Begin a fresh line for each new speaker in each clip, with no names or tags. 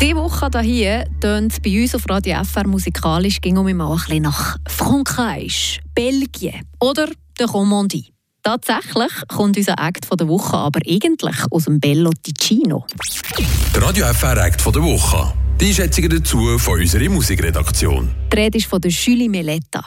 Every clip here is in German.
Diese Woche hier tönt bei uns auf Radio FR musikalisch ging um mal ein bisschen nach Frankreich, Belgien oder der Romandie. Tatsächlich kommt unser Act von der Woche aber eigentlich aus dem Bello Ticino.
Der Radio FR Act von der Woche. Die Einschätzungen dazu von unserer Musikredaktion.
Die Rede ist von der Julie Meletta.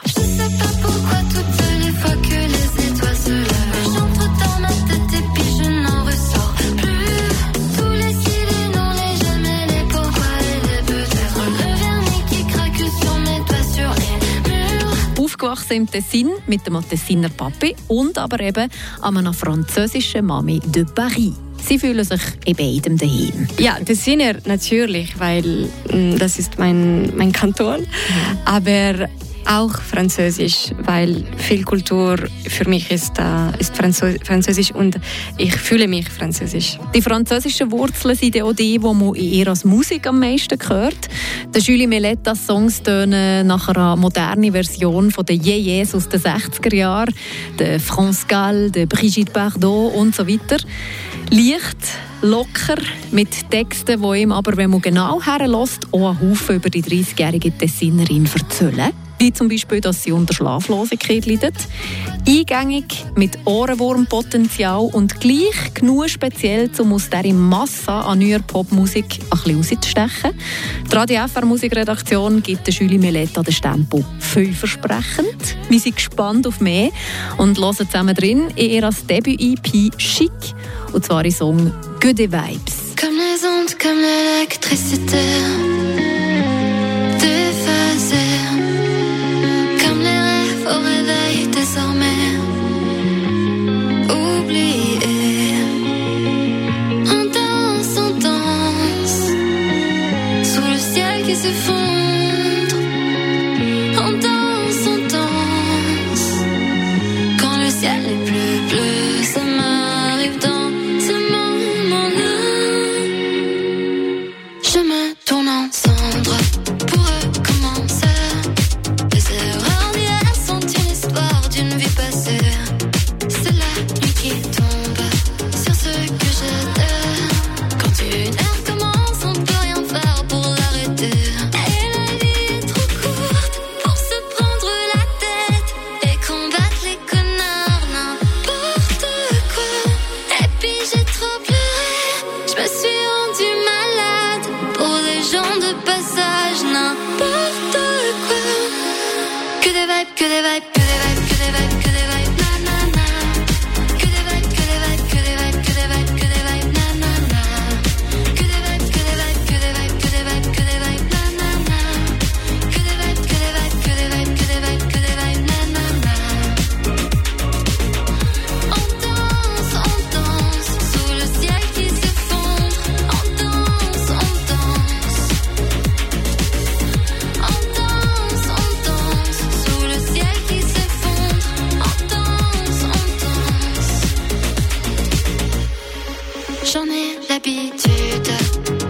Aufgewachsen im Tessin mit dem Tessiner Papi und aber eben an einer französischen Mami de Paris. Sie fühlen sich in beidem daheim.
Ja, Tessiner natürlich, weil mm, das ist mein, mein Kanton. Mhm. Aber auch Französisch, weil viel Kultur für mich ist, äh, ist Französisch und ich fühle mich Französisch.
Die französischen Wurzeln sind auch die, die man in ihr als Musik am meisten hört. Der Julie Melettas Songs tönen nach einer modernen Version von den Yeyes aus den 60er Jahren, der France Gall, der Brigitte Bardot und so weiter. Leicht, locker, mit Texten, die ihm aber, wenn man genau herlässt, auch einen Haufen über die 30-jährige Tessinerin erzählen wie zum Beispiel, dass sie unter Schlaflosigkeit leidet. Eingängig, mit Ohrenwurmpotenzial und gleich genug speziell, um aus dieser Masse an neuer Popmusik ein bisschen rauszustechen. Die Radio FR Musikredaktion gibt der Julie Meletta den Stempel vielversprechend. Wir sind gespannt auf mehr und hören zusammen drin in ihr Debüt-EP «Chic» und zwar im Song «Good Vibes».
Comme les ondes, comme se
que des vibes, que des vibes. j'en ai l'habitude.